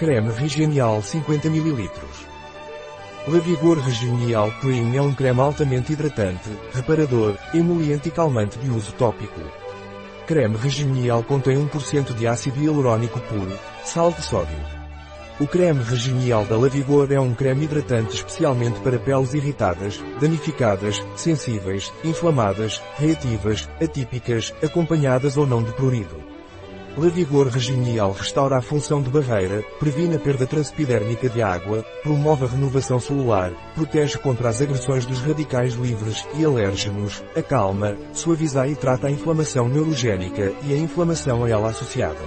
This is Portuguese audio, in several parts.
Creme Regenial 50 ml. Lavigor Regenial Cream é um creme altamente hidratante, reparador, emoliente e calmante de uso tópico. Creme Regenial contém 1% de ácido hialurônico puro, sal de sódio. O creme Regenial da Lavigor é um creme hidratante especialmente para peles irritadas, danificadas, sensíveis, inflamadas, reativas, atípicas, acompanhadas ou não de prurido. Lavigor Regenial restaura a função de barreira, previne a perda transpidérmica de água, promove a renovação celular, protege contra as agressões dos radicais livres e alérgenos, acalma, suaviza e trata a inflamação neurogénica e a inflamação a ela associada.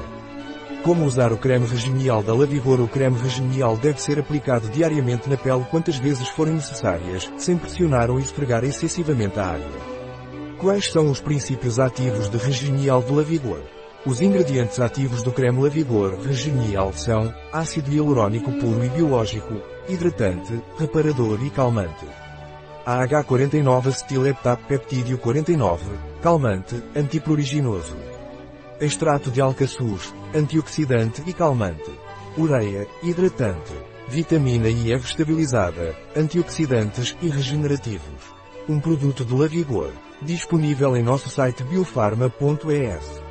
Como usar o creme regenial da Lavigor O creme regenial deve ser aplicado diariamente na pele quantas vezes forem necessárias, sem pressionar ou esfregar excessivamente a água. Quais são os princípios ativos de regenial de Lavigor? Os ingredientes ativos do creme Lavigor Regenial são ácido hialurônico puro e biológico, hidratante, reparador e calmante. AH49 acetilheptapeptídeo 49, calmante, antipruriginoso. Extrato de alcaçuz, antioxidante e calmante. Ureia, hidratante. Vitamina I é estabilizada, antioxidantes e regenerativos. Um produto do Lavigor, disponível em nosso site biofarma.es.